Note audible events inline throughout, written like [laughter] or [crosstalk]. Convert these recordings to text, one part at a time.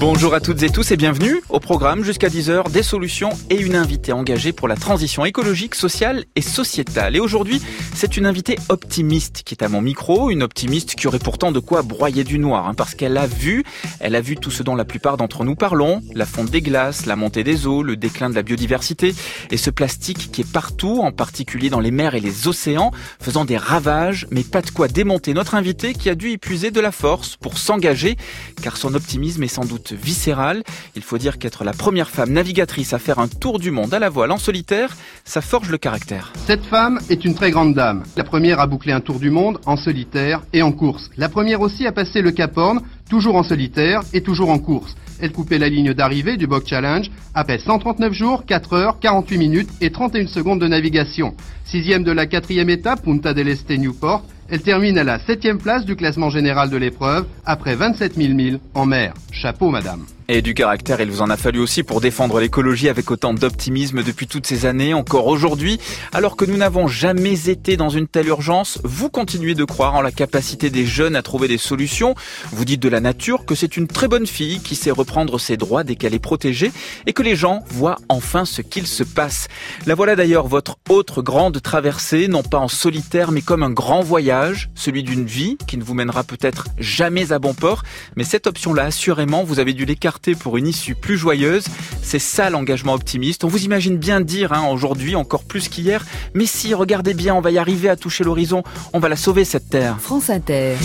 Bonjour à toutes et tous et bienvenue au programme jusqu'à 10h des solutions et une invitée engagée pour la transition écologique, sociale et sociétale. Et aujourd'hui, c'est une invitée optimiste qui est à mon micro, une optimiste qui aurait pourtant de quoi broyer du noir, hein, parce qu'elle a vu, elle a vu tout ce dont la plupart d'entre nous parlons, la fonte des glaces, la montée des eaux, le déclin de la biodiversité et ce plastique qui est partout, en particulier dans les mers et les océans, faisant des ravages, mais pas de quoi démonter notre invité qui a dû épuiser de la force pour s'engager, car son optimisme est sans doute viscérale. Il faut dire qu'être la première femme navigatrice à faire un tour du monde à la voile en solitaire, ça forge le caractère. Cette femme est une très grande dame. La première à boucler un tour du monde en solitaire et en course. La première aussi à passer le Cap Horn, toujours en solitaire et toujours en course. Elle coupait la ligne d'arrivée du Bog Challenge après 139 jours, 4 heures, 48 minutes et 31 secondes de navigation. Sixième de la quatrième étape, Punta del Este Newport, elle termine à la septième place du classement général de l'épreuve après 27 000 milles en mer. Chapeau, madame. Et du caractère, il vous en a fallu aussi pour défendre l'écologie avec autant d'optimisme depuis toutes ces années, encore aujourd'hui. Alors que nous n'avons jamais été dans une telle urgence, vous continuez de croire en la capacité des jeunes à trouver des solutions. Vous dites de la nature que c'est une très bonne fille qui sait reprendre ses droits dès qu'elle est protégée et que les gens voient enfin ce qu'il se passe. La voilà d'ailleurs votre autre grande traversée, non pas en solitaire mais comme un grand voyage, celui d'une vie qui ne vous mènera peut-être jamais à bon port, mais cette option-là, assurément, vous avez dû l'écarter pour une issue plus joyeuse. C'est ça l'engagement optimiste. On vous imagine bien dire hein, aujourd'hui, encore plus qu'hier, mais si, regardez bien, on va y arriver à toucher l'horizon, on va la sauver cette terre. France Inter.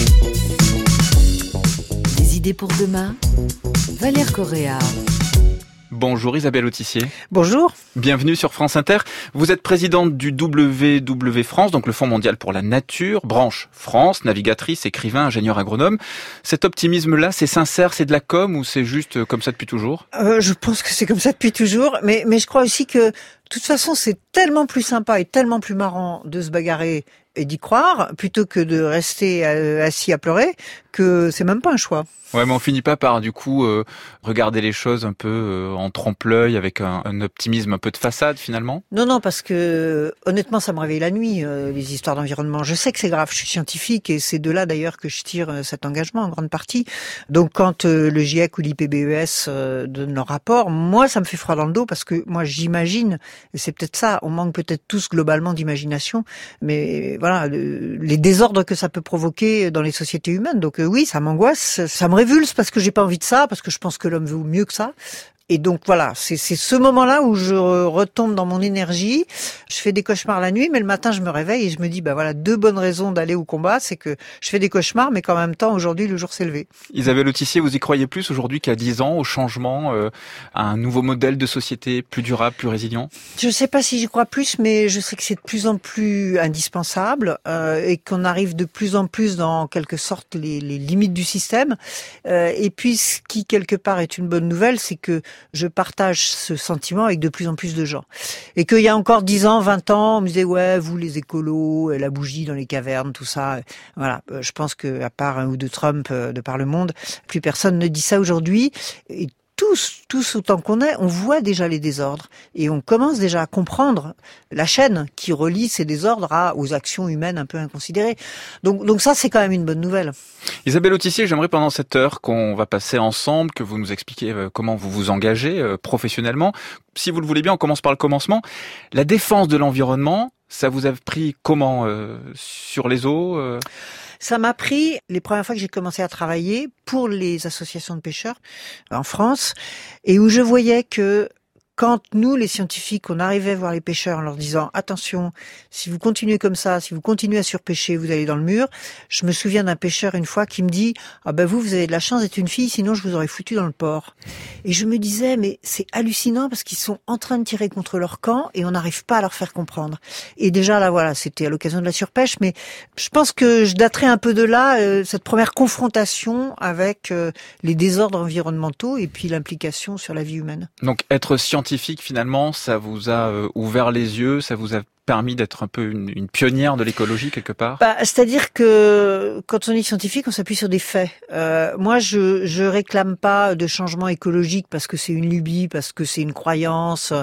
Des idées pour demain Valère Correa. Bonjour Isabelle Autissier. Bonjour. Bienvenue sur France Inter. Vous êtes présidente du WW France, donc le Fonds mondial pour la nature, branche France, navigatrice, écrivain, ingénieur agronome. Cet optimisme-là, c'est sincère, c'est de la com ou c'est juste comme ça depuis toujours? Euh, Je pense que c'est comme ça depuis toujours, mais, mais je crois aussi que de toute façon, c'est tellement plus sympa et tellement plus marrant de se bagarrer et d'y croire plutôt que de rester euh, assis à pleurer que c'est même pas un choix. Ouais, mais on finit pas par du coup euh, regarder les choses un peu euh, en trompe-l'œil avec un, un, optimisme un peu de façade finalement? Non, non, parce que honnêtement, ça me réveille la nuit les histoires d'environnement. Je sais que c'est grave, je suis scientifique et c'est de là d'ailleurs que je tire cet engagement en grande partie. Donc quand le GIEC ou l'IPBES donnent leur rapport, moi ça me fait froid dans le dos parce que moi j'imagine, et c'est peut-être ça, on manque peut-être tous globalement d'imagination, mais voilà, les désordres que ça peut provoquer dans les sociétés humaines. Donc oui, ça m'angoisse, ça me révulse parce que j'ai pas envie de ça, parce que je pense que l'homme veut mieux que ça. Et donc voilà, c'est ce moment-là où je retombe dans mon énergie. Je fais des cauchemars la nuit, mais le matin je me réveille et je me dis bah voilà deux bonnes raisons d'aller au combat, c'est que je fais des cauchemars, mais qu'en même temps aujourd'hui le jour s'est levé. Isabelle Autissier, vous y croyez plus aujourd'hui qu'à 10 ans au changement, euh, à un nouveau modèle de société plus durable, plus résilient? Je ne sais pas si j'y crois plus, mais je sais que c'est de plus en plus indispensable euh, et qu'on arrive de plus en plus dans quelque sorte les, les limites du système. Euh, et puis ce qui quelque part est une bonne nouvelle, c'est que je partage ce sentiment avec de plus en plus de gens. Et qu'il y a encore 10 ans, 20 ans, on me disait, ouais, vous les écolos, la bougie dans les cavernes, tout ça. Voilà, euh, je pense que à part un ou deux Trump euh, de par le monde, plus personne ne dit ça aujourd'hui. Tous, tous autant qu'on est, on voit déjà les désordres et on commence déjà à comprendre la chaîne qui relie ces désordres à, aux actions humaines un peu inconsidérées. Donc, donc ça, c'est quand même une bonne nouvelle. Isabelle Autissier, j'aimerais pendant cette heure qu'on va passer ensemble, que vous nous expliquiez euh, comment vous vous engagez euh, professionnellement. Si vous le voulez bien, on commence par le commencement. La défense de l'environnement, ça vous a pris comment euh, sur les eaux euh? Ça m'a pris les premières fois que j'ai commencé à travailler pour les associations de pêcheurs en France et où je voyais que quand nous, les scientifiques, on arrivait voir les pêcheurs en leur disant attention, si vous continuez comme ça, si vous continuez à surpêcher, vous allez dans le mur. Je me souviens d'un pêcheur une fois qui me dit ah ben vous, vous avez de la chance d'être une fille, sinon je vous aurais foutu dans le port. Et je me disais mais c'est hallucinant parce qu'ils sont en train de tirer contre leur camp et on n'arrive pas à leur faire comprendre. Et déjà là voilà, c'était à l'occasion de la surpêche, mais je pense que je daterai un peu de là euh, cette première confrontation avec euh, les désordres environnementaux et puis l'implication sur la vie humaine. Donc être scientifique finalement, ça vous a euh, ouvert les yeux, ça vous a permis d'être un peu une, pionnière de l'écologie quelque part? Bah, C'est-à-dire que quand on est scientifique, on s'appuie sur des faits. Euh, moi, je je réclame pas de changement écologique parce que c'est une lubie, parce que c'est une croyance,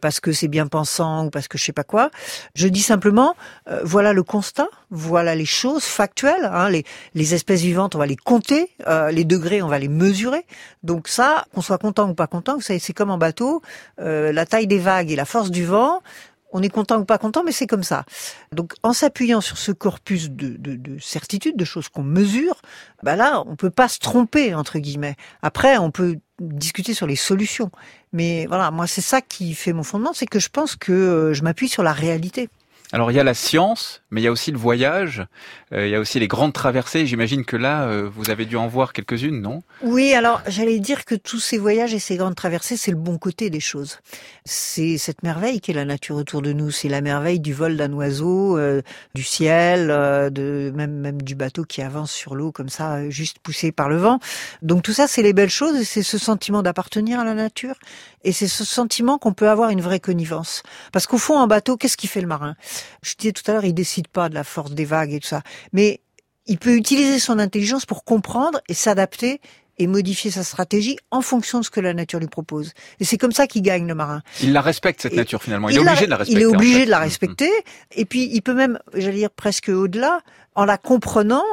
parce que c'est bien pensant ou parce que je sais pas quoi. Je dis simplement, euh, voilà le constat, voilà les choses factuelles. Hein, les, les espèces vivantes, on va les compter, euh, les degrés, on va les mesurer. Donc ça, qu'on soit content ou pas content, c'est comme en bateau, euh, la taille des vagues et la force du vent, on est content ou pas content, mais c'est comme ça. Donc, en s'appuyant sur ce corpus de, de, de certitudes, de choses qu'on mesure, bah là, on peut pas se tromper entre guillemets. Après, on peut discuter sur les solutions, mais voilà, moi, c'est ça qui fait mon fondement, c'est que je pense que euh, je m'appuie sur la réalité. Alors il y a la science, mais il y a aussi le voyage, euh, il y a aussi les grandes traversées. J'imagine que là, euh, vous avez dû en voir quelques-unes, non? Oui, alors j'allais dire que tous ces voyages et ces grandes traversées, c'est le bon côté des choses. C'est cette merveille qui est la nature autour de nous. C'est la merveille du vol d'un oiseau, euh, du ciel, de même même du bateau qui avance sur l'eau comme ça, juste poussé par le vent. Donc tout ça, c'est les belles choses et c'est ce sentiment d'appartenir à la nature et c'est ce sentiment qu'on peut avoir une vraie connivence. Parce qu'au fond, en bateau, qu'est-ce qui fait le marin? Je disais tout à l'heure, il décide pas de la force des vagues et tout ça, mais il peut utiliser son intelligence pour comprendre et s'adapter et modifier sa stratégie en fonction de ce que la nature lui propose. Et c'est comme ça qu'il gagne le marin. Il la respecte cette nature finalement. Il, est obligé de la respecter. Il est obligé de la respecter. Et puis il peut même, j'allais dire presque au-delà, en la comprenant,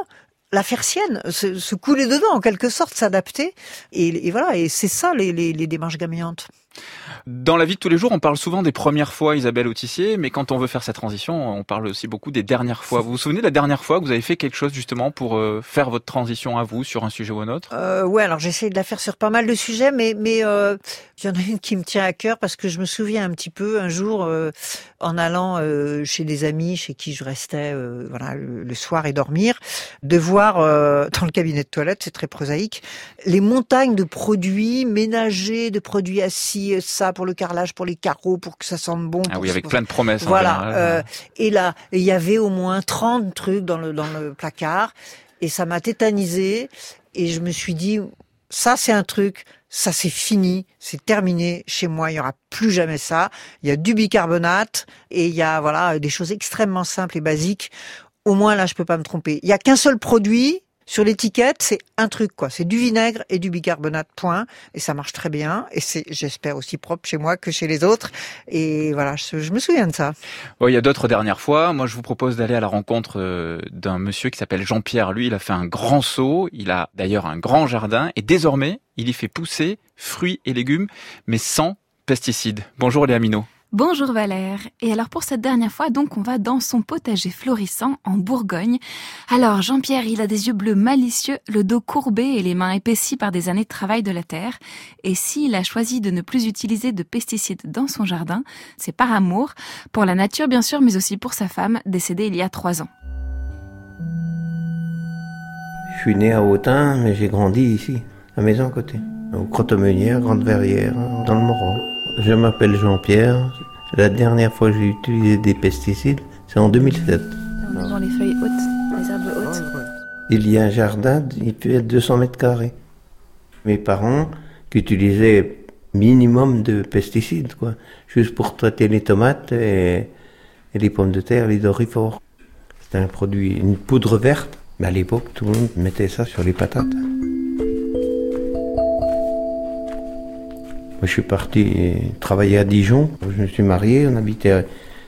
la faire sienne, se, couler dedans en quelque sorte, s'adapter. Et, voilà. Et c'est ça les, les, les démarches gaméantes. Dans la vie de tous les jours, on parle souvent des premières fois, Isabelle Autissier, mais quand on veut faire cette transition, on parle aussi beaucoup des dernières fois. Vous vous souvenez de la dernière fois que vous avez fait quelque chose justement pour euh, faire votre transition à vous sur un sujet ou un autre? Euh, Ouais, alors j'essaie de la faire sur pas mal de sujets, mais mais euh, il y en a une qui me tient à cœur parce que je me souviens un petit peu un jour euh, en allant chez des amis chez qui je restais voilà le, soir et dormir, de voir dans le cabinet de toilette, c'est très prosaïque, les montagnes de produits ménagers, de produits assis, ça pour le carrelage, pour les carreaux, pour que ça sente bon. Ah oui, avec plein de promesses. Voilà. Euh, et là, il y avait au moins 30 trucs dans le, dans le placard. Et ça m'a tétanisé. Et je me suis dit, ça c'est un truc, ça c'est fini, c'est terminé. Chez moi, il y aura plus jamais ça. Il y a du bicarbonate et il y a voilà des choses extrêmement simples et basiques. Au moins là, je peux pas me tromper. Il y a qu'un seul produit sur l'étiquette, c'est un truc quoi, c'est du vinaigre et du bicarbonate point et ça marche très bien et c'est j'espère aussi propre chez moi que chez les autres et voilà, je, me souviens de ça. il y a d'autres dernières fois, moi je vous propose d'aller à la rencontre euh, d'un monsieur qui s'appelle Jean-Pierre. Lui, il a fait un grand saut, il a d'ailleurs un grand jardin et désormais, il y fait pousser fruits et légumes mais sans pesticides. Bonjour Léa Minot. Bonjour Valère. Et alors pour cette dernière fois, donc on va dans son potager florissant en Bourgogne. Alors Jean-Pierre, il a des yeux bleus malicieux, le dos courbé et les mains épaissies par des années de travail de la terre. Et s'il a choisi de ne plus utiliser de pesticides dans son jardin, c'est par amour, pour la nature bien sûr, mais aussi pour sa femme, décédée il y a trois ans. Je suis né à Autun, mais j'ai grandi ici, à maison à côté, au Crotomenière, Grande Verrière, dans le Morand. Je m'appelle Jean-Pierre. La dernière fois que j'ai utilisé des pesticides, c'est en 2007. Dans les feuilles hautes, les herbes hautes. Il y a un jardin, il peut être 200 mètres carrés. Mes parents qui utilisaient minimum de pesticides, quoi, juste pour traiter les tomates et, les pommes de terre, les dorifores. C'était un produit, une poudre verte, mais à l'époque, tout le monde mettait ça sur les patates. Moi, je suis parti travailler à Dijon. Je me suis marié, on habitait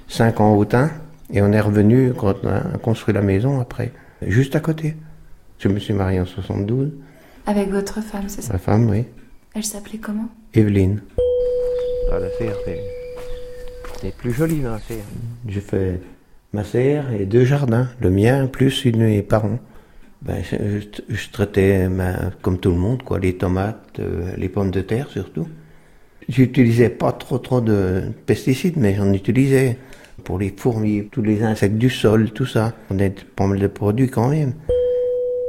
5 ans au Autun et on est revenu quand on a construit la maison après, juste à côté. Je me suis marié en 72. Avec votre femme, c'est ça Ma femme, oui. Elle s'appelait comment? Evelyne. Ah, la serre, c'est plus joli dans la serre. J'ai fait ma serre et deux jardins, le mien plus une mes parents. Ben, je, traitais comme tout le monde, quoi, les tomates, euh, les pommes de terre surtout. J'utilisais pas trop trop de pesticides, mais j'en utilisais pour les fourmis, tous les insectes du sol, tout ça. On a pas mal de produits quand même.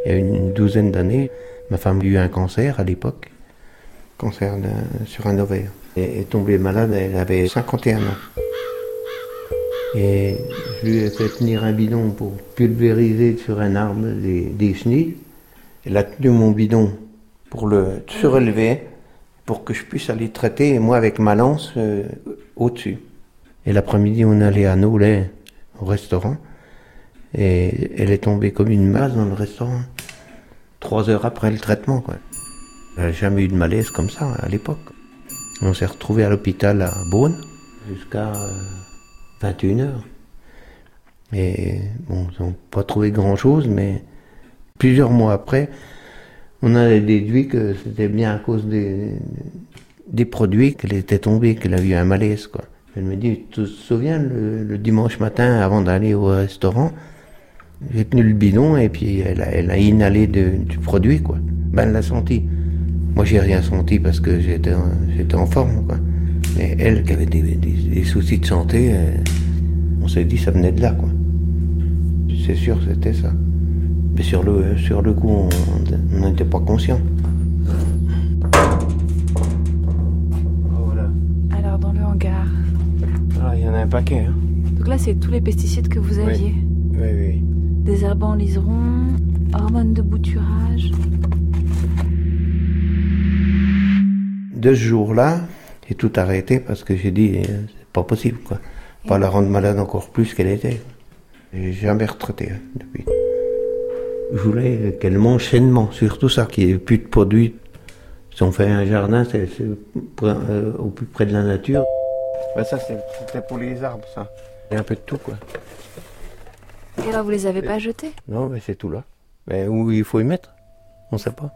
Il y a une douzaine d'années, ma femme a eu un cancer à l'époque, cancer sur un ovaire. Elle est tombée malade, elle avait 51 ans. Et je lui ai fait tenir un bidon pour pulvériser sur un arbre des, des chenilles. Elle a tenu mon bidon pour le surélever pour que je puisse aller traiter, moi avec ma lance, euh, au-dessus. Et l'après-midi, on allait à Nolay, au restaurant. Et elle est tombée comme une masse dans le restaurant. Trois heures après le traitement, quoi. N'a jamais eu de malaise comme ça à l'époque. On s'est retrouvé à l'hôpital à Beaune jusqu'à 21h. Euh, et bon, ils n'ont pas trouvé grand-chose, mais plusieurs mois après, on a déduit que c'était bien à cause des, produits qu'elle était tombée, qu'elle a eu un malaise. Quoi. Elle me dit, tu te souviens, le, dimanche matin, avant d'aller au restaurant, j'ai tenu le bidon et puis elle a, inhalé du produit. Quoi. Ben, elle l'a senti. Moi, j'ai rien senti parce que j'étais en forme. Mais elle, qui avait des, soucis de santé, euh, on s'est dit ça venait de là. C'est sûr, c'était ça. Mais sur le, sur le coup, on n'était pas conscient. Alors, dans le hangar. Ah, il y en a un paquet. Hein. Donc là, c'est tous les pesticides que vous aviez. Oui, oui. Désherbants liserons, hormones de bouturage. De ce jour-là, j'ai tout arrêté parce que j'ai dit, euh, c'est pas possible, quoi. Pas la rendre malade encore plus qu'elle était. J'ai jamais retraité hein, depuis. Je voulais qu'elle mange sainement, surtout ça, qu'il n'y ait plus de produits. Si on fait un jardin, c'est euh, au plus près de la nature. Ben ça, c'était pour les arbres, ça. Il y a un peu de tout, quoi. Et alors, vous les avez pas jetés? Non, mais c'est tout là. Mais où il faut y mettre On ne sait pas.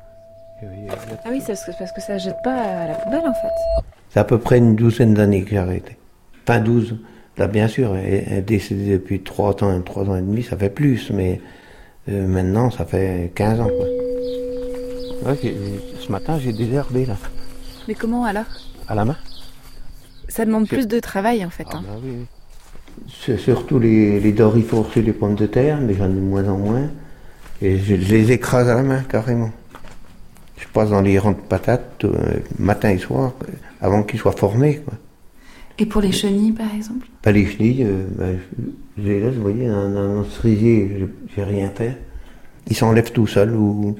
Ah oui, c'est parce que ça ne jette pas à la poubelle, en fait. C'est à peu près une douzaine d'années que j'ai arrêté. Pas douze. Là, bien sûr, elle est décédée depuis trois ans, trois ans et demi, ça fait plus, mais euh, maintenant, ça fait 15 ans. Quoi. ce matin, j'ai désherbé là. Mais comment alors? À la main. Ça demande plus de travail en fait. Ah, hein. bah oui, C'est surtout les, les sur les pommes de terre, mais j'en ai de moins en moins. Et je les écrase à la main carrément. Je passe dans les rangs de patates euh, matin et soir, avant qu'ils soient formés. Quoi. Et pour les chenilles, par exemple? Pas Les chenilles, euh, bah, je les laisse, vous voyez, un, un cerisier, j'ai rien fait. Ils s'enlèvent tout seuls. Ou...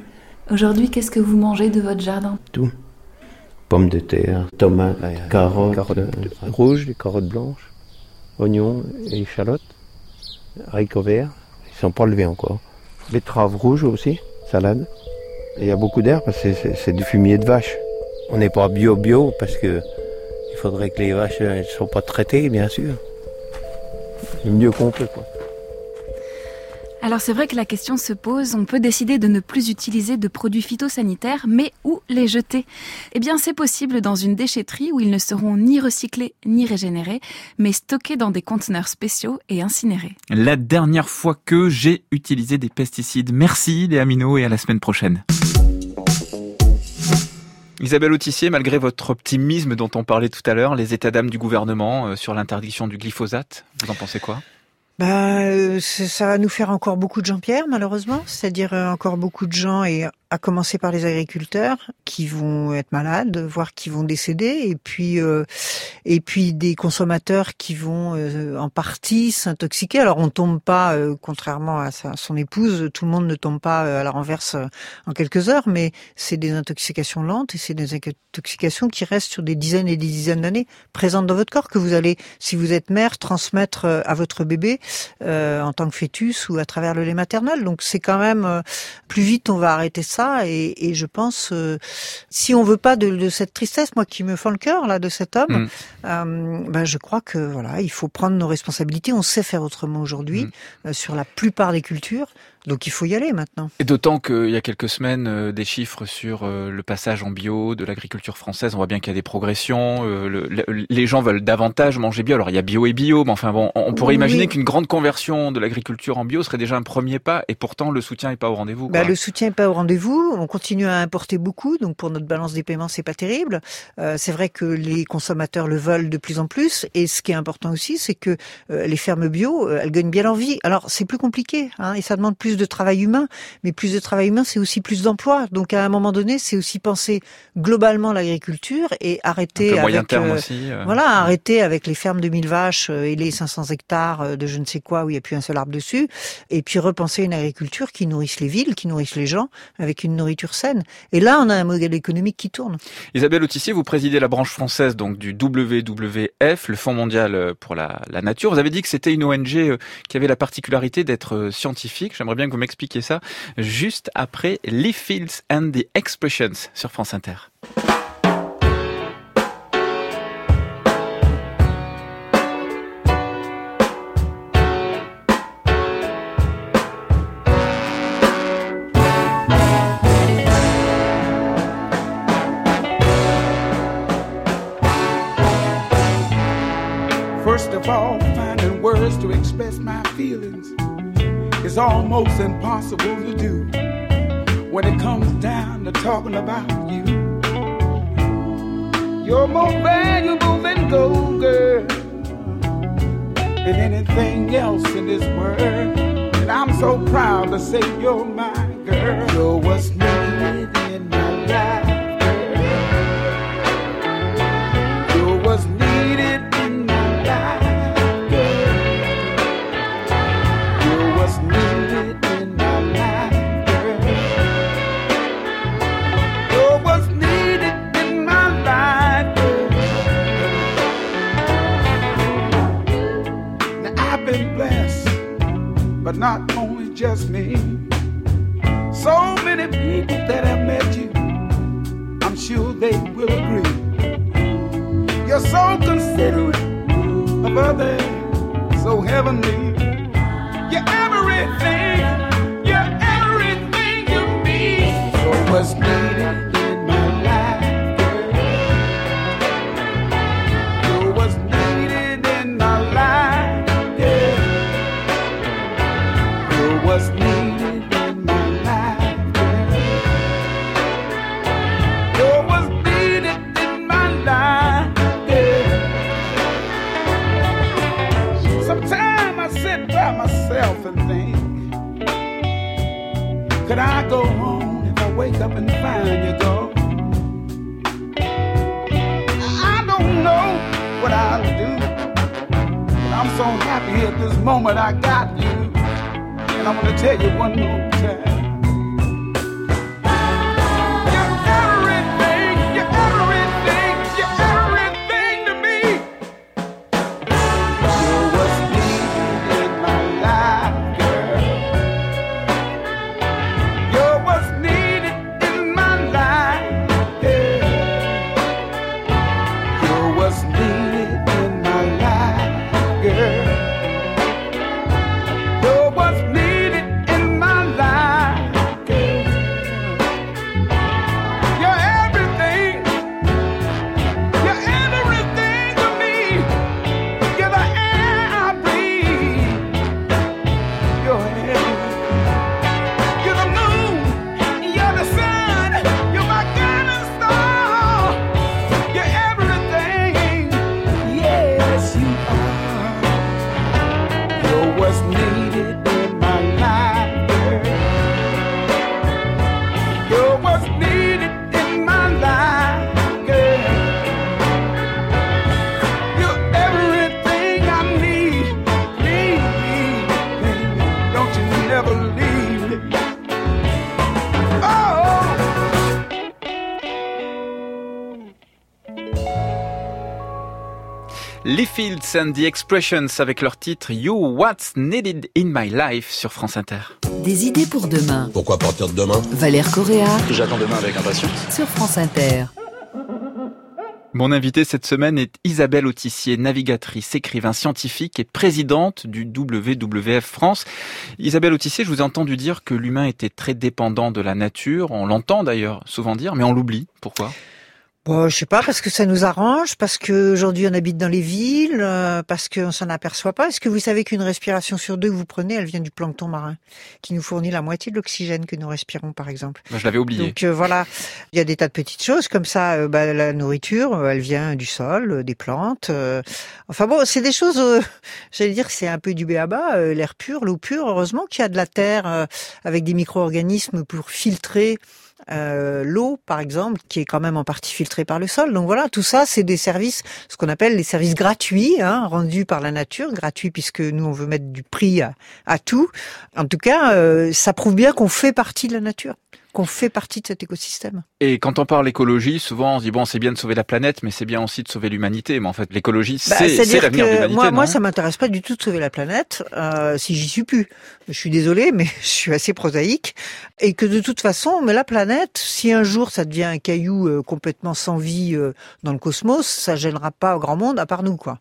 Aujourd'hui, qu'est-ce que vous mangez de votre jardin? Tout. Pommes de terre, tomates, carottes, carottes euh, rouges, des carottes blanches, oignons et échalotes, haricots verts. Ils ne sont pas levés encore. Betteraves rouges aussi, salade. il y a beaucoup d'air parce que c'est du fumier de vache. On n'est pas bio-bio parce que il faudrait que les vaches ne soient pas traitées, bien sûr. Le mieux qu'on peut, quoi. Alors c'est vrai que la question se pose, on peut décider de ne plus utiliser de produits phytosanitaires, mais où les jeter? Eh bien c'est possible dans une déchetterie où ils ne seront ni recyclés ni régénérés, mais stockés dans des conteneurs spéciaux et incinérés. La dernière fois que j'ai utilisé des pesticides. Merci les aminos et à la semaine prochaine. Isabelle Autissier, malgré votre optimisme dont on parlait tout à l'heure, les états d'âme du gouvernement euh, sur l'interdiction du glyphosate, vous en pensez quoi? Bah, euh, ça va nous faire encore beaucoup de Jean-Pierre, malheureusement. C'est-à-dire euh, encore beaucoup de gens, et à commencer par les agriculteurs, qui vont être malades, voire qui vont décéder, et puis euh, et puis des consommateurs qui vont en partie s'intoxiquer. Alors on tombe pas, contrairement à sa, son épouse, tout le monde ne tombe pas à la renverse en quelques heures, mais c'est des intoxications lentes et c'est des intoxications qui restent sur des dizaines et des dizaines d'années présentes dans votre corps que vous allez, si vous êtes mère, transmettre à votre bébé euh, en tant que fœtus ou à travers le lait maternel. Donc c'est quand même euh, plus vite on va arrêter ça et, et je pense euh, si on veut pas de, de, cette tristesse, moi qui me fend le cœur là de cet homme, mm. ben je crois que voilà il faut prendre nos responsabilités. On sait faire autrement aujourd'hui mm. sur la plupart des cultures. Donc il faut y aller maintenant. Et d'autant qu'il y a quelques semaines, euh, des chiffres sur euh, le passage en bio de l'agriculture française, on voit bien qu'il y a des progressions. Euh, les gens veulent davantage manger bio. Alors il y a bio et bio, mais enfin bon, on pourrait imaginer qu'une grande conversion de l'agriculture en bio serait déjà un premier pas, et pourtant le soutien n'est pas au rendez-vous. Bah, le soutien n'est pas au rendez-vous. On continue à importer beaucoup, donc pour notre balance des paiements, c'est pas terrible. c'est vrai que les consommateurs le veulent de plus en plus, et ce qui est important aussi, c'est que les fermes bio, elles gagnent bien leur vie. Alors c'est plus compliqué, hein, et ça demande plus plus de travail humain, mais plus de travail humain, c'est aussi plus d'emplois. Donc à un moment donné, c'est aussi penser globalement l'agriculture et arrêter le moyen avec terme euh, aussi. euh, voilà, arrêter avec les fermes de 1000 vaches euh, et les 500 hectares de je ne sais quoi où il n'y a plus un seul arbre dessus, et puis repenser une agriculture qui nourrisse les villes, qui nourrisse les gens, avec une nourriture saine. Et là, on a un modèle économique qui tourne. Isabelle Autissier, vous présidez la branche française donc du WWF, le Fonds mondial pour la, la nature. Vous avez dit que c'était une ONG qui avait la particularité d'être scientifique. J'aimerais bien vous m'expliquiez ça juste après Leaf Fields and the Expressions sur France Inter. Almost impossible to do when it comes down to talking about you. You're more valuable than gold, girl, than anything else in this world. And I'm so proud to say you're my girl. You're what's but not only just me. So many people that have met you, I'm sure they will agree. You're so considerate of others, so heavenly. You're so happy at this moment I got you. And I want to tell you one more And the Expressions avec leur titre You What's Needed in My Life sur France Inter. Des idées pour demain. Pourquoi partir de demain? Valère Correa J'attends demain avec impatience. sur France Inter. Mon invité cette semaine est Isabelle Autissier, navigatrice, écrivain scientifique et présidente du WWF France. Isabelle Autissier, je vous ai entendu dire que l'humain était très dépendant de la nature. On l'entend d'ailleurs souvent dire, mais on l'oublie. Pourquoi? Bon, je sais pas, parce que ça nous arrange, parce que aujourd'hui on habite dans les villes, euh, parce qu'on s'en aperçoit pas. Est-ce que vous savez qu'une respiration sur deux que vous prenez, elle vient du plancton marin, qui nous fournit la moitié de l'oxygène que nous respirons, par exemple? Bah, je l'avais oublié. Donc euh, voilà, il y a des tas de petites choses comme ça. euh, bah, la nourriture, euh, elle vient du sol, euh, des plantes. euh. enfin bon, c'est des choses. euh, [laughs] J'allais dire, c'est un peu du béaba, l'air pur, l'eau pure. Heureusement qu'il y a de la terre euh, avec des micro-organismes pour filtrer euh, l'eau, par exemple, qui est quand même en partie filtrée par le sol. Donc voilà, tout ça, c'est des services, ce qu'on appelle les services gratuits, hein, rendus par la nature, gratuits puisque nous on veut mettre du prix à, tout. En tout cas, euh, ça prouve bien qu'on fait partie de la nature, qu'on fait partie de cet écosystème. Et quand on parle écologie, souvent on se dit bon, c'est bien de sauver la planète, mais c'est bien aussi de sauver l'humanité. Mais en fait, l'écologie, Bah, c'est l'avenir de l'humanité. moi, moi, ça m'intéresse pas du tout de sauver la planète, euh, si j'y suis plus. Je suis désolée, [laughs] mais je suis assez prosaïque. Et que de toute façon, mais la planète, si un jour ça devient un caillou euh, complètement sans vie euh, dans le cosmos, ça gênera pas au grand monde à part nous, quoi.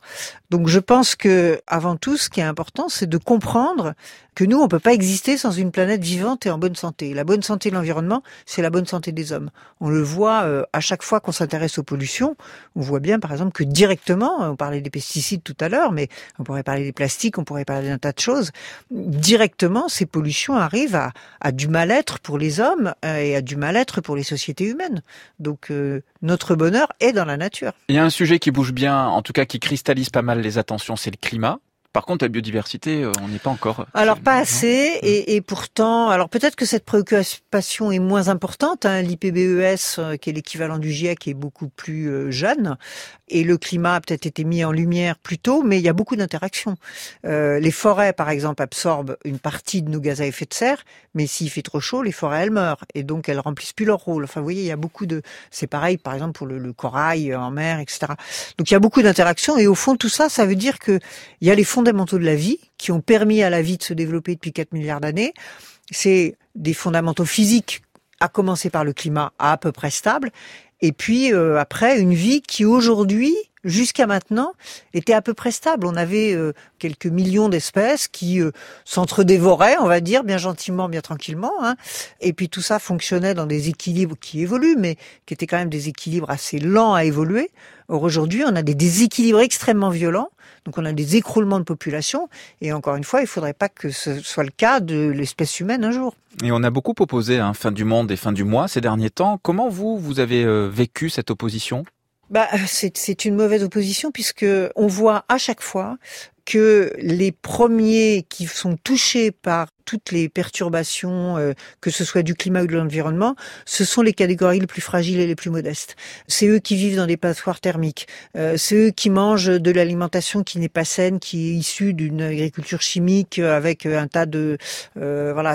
Donc je pense que avant tout, ce qui est important, c'est de comprendre que nous, on peut pas exister sans une planète vivante et en bonne santé. La bonne santé de l'environnement, c'est la bonne santé des hommes. On le voit euh, à chaque fois qu'on s'intéresse aux pollutions. On voit bien, par exemple, que directement, on parlait des pesticides tout à l'heure, mais on pourrait parler des plastiques, on pourrait parler d'un tas de choses. Directement, ces pollutions arrivent à, à du mal-être pour les hommes euh, et à du mal-être pour les sociétés humaines. Donc euh, notre bonheur est dans la nature. Il y a un sujet qui bouge bien, en tout cas qui cristallise pas mal les attentions, c'est le climat. Par contre, la biodiversité, euh, on n'est pas encore. Alors pas assez, et, et pourtant, alors peut-être que cette préoccupation est moins importante. Hein, L'IPBES, euh, qui est l'équivalent du GIEC, est beaucoup plus euh, jeune, et le climat a peut-être été mis en lumière plus tôt, mais il y a beaucoup d'interactions. Euh, les forêts, par exemple, absorbent une partie de nos gaz à effet de serre, mais s'il fait trop chaud, les forêts elles meurent, et donc elles remplissent plus leur rôle. Enfin, vous voyez, il y a beaucoup de, c'est pareil, par exemple pour le, le corail en mer, etc. Donc il y a beaucoup d'interactions, et au fond tout ça, ça veut dire que il y a les fondamentaux de la vie qui ont permis à la vie de se développer depuis 4 milliards d'années. C'est des fondamentaux physiques, à commencer par le climat à, peu près stable, et puis euh, après une vie qui aujourd'hui, jusqu'à maintenant, était à peu près stable. On avait euh, quelques millions d'espèces qui euh, s'entre-dévoraient, on va dire, bien gentiment, bien tranquillement. Hein. Et puis tout ça fonctionnait dans des équilibres qui évoluent, mais qui étaient quand même des équilibres assez lents à évoluer. Or aujourd'hui, on a des déséquilibres extrêmement violents. Donc on a des écroulements de population. Et encore une fois, il ne faudrait pas que ce soit le cas de l'espèce humaine un jour. Et on a beaucoup opposé hein, fin du monde et fin du mois ces derniers temps. Comment vous, vous avez euh, vécu cette opposition? Bah, c'est c'est une mauvaise opposition puisque on voit à chaque fois que les premiers qui sont touchés par toutes les perturbations, euh, que ce soit du climat ou de l'environnement, ce sont les catégories les plus fragiles et les plus modestes. C'est eux qui vivent dans des passoires thermiques. Euh, c'est eux qui mangent de l'alimentation qui n'est pas saine, qui est issue d'une agriculture chimique avec un tas de euh, voilà.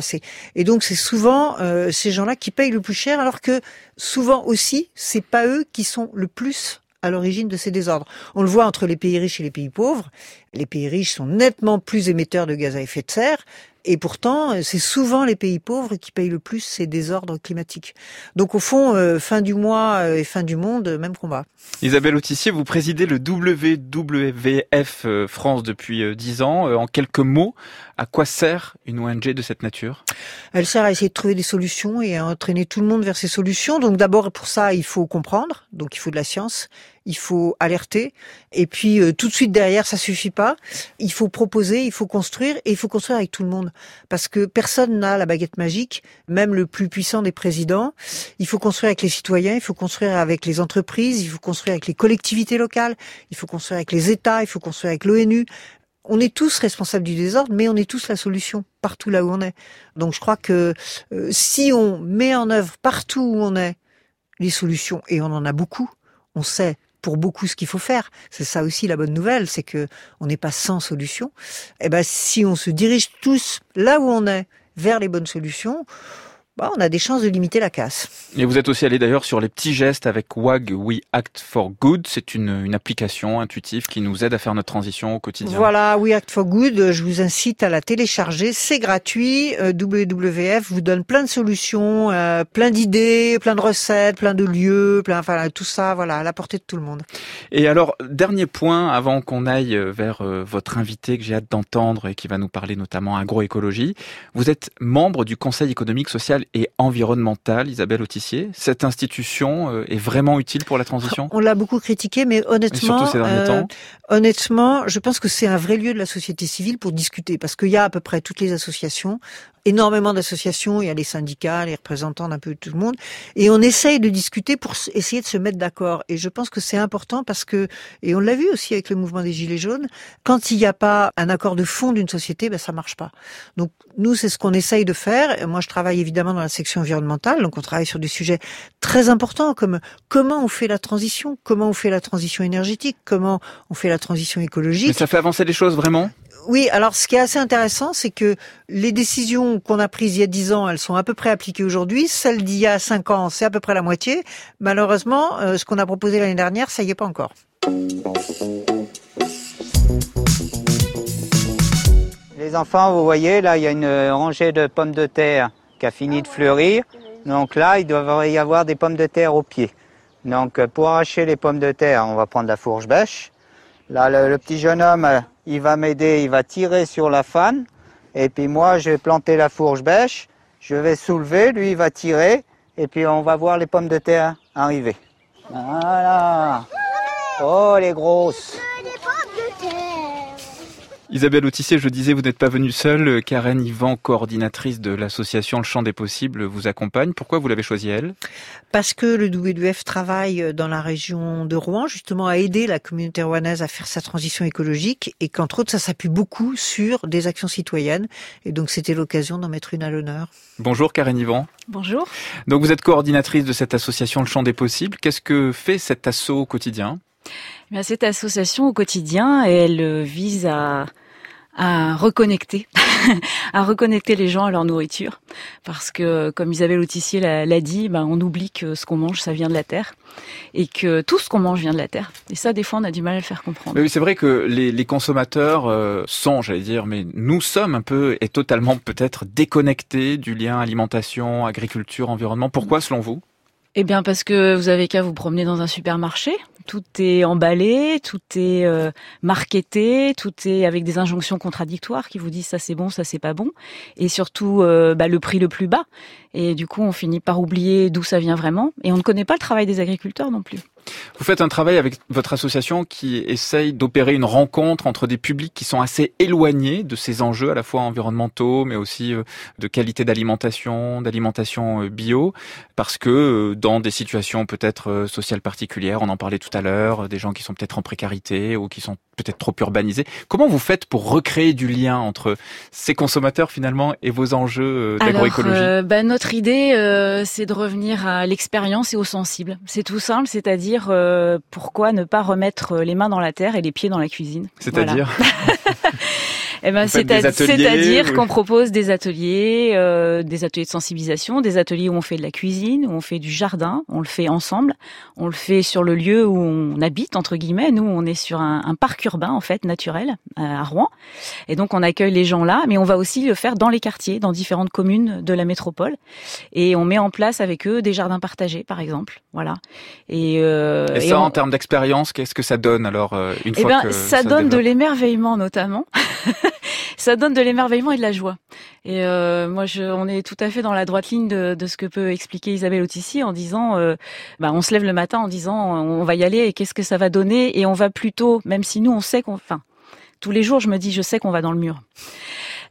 Et donc c'est souvent euh, ces gens-là qui payent le plus cher, alors que souvent aussi c'est pas eux qui sont le plus à l'origine de ces désordres. On le voit entre les pays riches et les pays pauvres. Les pays riches sont nettement plus émetteurs de gaz à effet de serre. Et pourtant, c'est souvent les pays pauvres qui payent le plus ces désordres climatiques. Donc au fond, euh, fin du mois euh, et fin du monde, euh, même combat. Isabelle Autissier, vous présidez le WWF euh, France depuis euh, 10 ans. Euh, En quelques mots, à quoi sert une ONG de cette nature? Elle sert à essayer de trouver des solutions et à entraîner tout le monde vers ces solutions. Donc d'abord, pour ça, il faut comprendre. Donc il faut de la science. Il faut alerter. Et puis euh, tout de suite derrière, ça suffit pas. Il faut proposer, il faut construire et il faut construire avec tout le monde. Parce que personne n'a la baguette magique, même le plus puissant des présidents. Il faut construire avec les citoyens, il faut construire avec les entreprises, il faut construire avec les collectivités locales, il faut construire avec les États, il faut construire avec l'ONU. On est tous responsables du désordre, mais on est tous la solution partout là où on est. Donc je crois que euh, si on met en œuvre partout où on est les solutions, et on en a beaucoup, on sait pour beaucoup ce qu'il faut faire. C'est ça aussi la bonne nouvelle, c'est que on n'est pas sans solution. Et ben si on se dirige tous là où on est vers les bonnes solutions, bah, on a des chances de limiter la casse. Et vous êtes aussi allé d'ailleurs sur les petits gestes avec WAG We Act for Good. C'est une, une application intuitive qui nous aide à faire notre transition au quotidien. Voilà, We Act for Good, je vous incite à la télécharger, c'est gratuit. Euh, WWF vous donne plein de solutions, euh, plein d'idées, plein de recettes, plein de lieux, plein, enfin tout ça, voilà, à la portée de tout le monde. Et alors, dernier point avant qu'on aille vers euh, votre invité que j'ai hâte d'entendre et qui va nous parler notamment agroécologie. Vous êtes membre du Conseil économique, social sociale et environnementale, Isabelle Autissier. Cette institution euh, est vraiment utile pour la transition? On l'a beaucoup critiqué, mais honnêtement, ces euh, temps? honnêtement, je pense que c'est un vrai lieu de la société civile pour discuter, parce qu'il y a à peu près toutes les associations, énormément d'associations, il y a les syndicats, les représentants d'un peu tout le monde, et on essaye de discuter pour essayer de se mettre d'accord. Et je pense que c'est important parce que, et on l'a vu aussi avec le mouvement des Gilets jaunes, quand il n'y a pas un accord de fond d'une société, ben ça marche pas. Donc nous, c'est ce qu'on essaye de faire. Et Moi, je travaille évidemment dans la section environnementale, donc on travaille sur des sujets très importants comme comment on fait la transition, comment on fait la transition énergétique, comment on fait la transition Mais écologique. ça fait avancer les choses vraiment? Oui, alors ce qui est assez intéressant, c'est que les décisions qu'on a prises il y a 10 ans, elles sont à peu près appliquées aujourd'hui. Celles d'il y a 5 ans, c'est à peu près la moitié. Malheureusement, euh, ce qu'on a proposé l'année dernière, ça y est pas encore. Les enfants, vous voyez, là, il y a une rangée de pommes de terre qui a fini de fleurir. Donc là, il devrait y avoir des pommes de terre au pied. Donc euh, pour arracher les pommes de terre, on va prendre la fourche bêche. Là, le, petit jeune homme, euh, il va m'aider, il va tirer sur la fanne. Et puis moi, je vais planter la fourche bêche. Je vais soulever, lui, il va tirer. Et puis on va voir les pommes de terre arriver. Voilà. Oh, les grosses. Isabelle Autissier, je disais, vous n'êtes pas venue seule. Karen Yvan, coordinatrice de l'association Le Champ des Possibles, vous accompagne. Pourquoi vous l'avez choisie elle? Parce que le WWF travaille dans la région de Rouen, justement à aider la communauté rouennaise à faire sa transition écologique et qu'entre autres, ça s'appuie beaucoup sur des actions citoyennes. Et donc, c'était l'occasion d'en mettre une à l'honneur. Bonjour Karen Yvan. Bonjour. Donc vous êtes coordinatrice de cette association Le Champ des Possibles. Qu'est-ce que fait cet assaut au quotidien? Bien, cette association au quotidien, elle euh, vise à, à reconnecter, [laughs] à reconnecter les gens à leur nourriture, parce que comme Isabelle Autissier l'a l'a dit, ben, on oublie que ce qu'on mange, ça vient de la terre, et que tout ce qu'on mange vient de la terre. Et ça, des fois, on a du mal à le faire comprendre. Mais oui, c'est vrai que les, les consommateurs euh, sont, j'allais dire, mais nous sommes un peu et totalement peut-être déconnectés du lien alimentation, agriculture, environnement. Pourquoi selon vous? Eh bien, parce que vous avez qu'à vous promener dans un supermarché. Tout est emballé, tout est euh, marketé, tout est avec des injonctions contradictoires qui vous disent ça c'est bon, ça c'est pas bon, et surtout euh, bah, le prix le plus bas. Et du coup, on finit par oublier d'où ça vient vraiment, et on ne connaît pas le travail des agriculteurs non plus. Vous faites un travail avec votre association qui essaye d'opérer une rencontre entre des publics qui sont assez éloignés de ces enjeux à la fois environnementaux, mais aussi euh, de qualité d'alimentation, d'alimentation euh, bio, parce que euh, dans des situations peut-être sociales particulières, on en parlait tout à l'heure, des gens qui sont peut-être en précarité ou qui sont peut-être trop urbanisés. Comment vous faites pour recréer du lien entre ces consommateurs finalement et vos enjeux d'agroécologie? euh, bah, notre idée, euh, c'est de revenir à l'expérience et au sensible. C'est tout simple, c'est-à-dire euh, pourquoi ne pas remettre les mains dans la terre et les pieds dans la cuisine. Voilà. [laughs] C'est-à-dire Eh ben, c'est-à-dire qu'on propose des ateliers, euh, des ateliers de sensibilisation, des ateliers où on fait de la cuisine, où on fait du jardin, on le fait ensemble, on le fait sur le lieu où on habite entre guillemets. Nous, on est sur un, un parc urbain en fait naturel euh, à Rouen, et donc on accueille les gens là, mais on va aussi le faire dans les quartiers, dans différentes communes de la métropole, et on met en place avec eux des jardins partagés, par exemple. Voilà. Et, euh, Et et ça, on- en termes d'expérience, qu'est-ce que ça donne alors euh, une eh fois ben, que ça se donne de l'émerveillement notamment. [laughs] [laughs] ça donne de l'émerveillement et de la joie. Et euh, moi, je, on est tout à fait dans la droite ligne de, ce que peut expliquer Isabelle Autissier en disant, euh, bah, on se lève le matin en disant, on va y aller et qu'est-ce que ça va donner Et on va plutôt, même si nous, on sait qu'on, enfin, tous les jours, je me dis, je sais qu'on va dans le mur.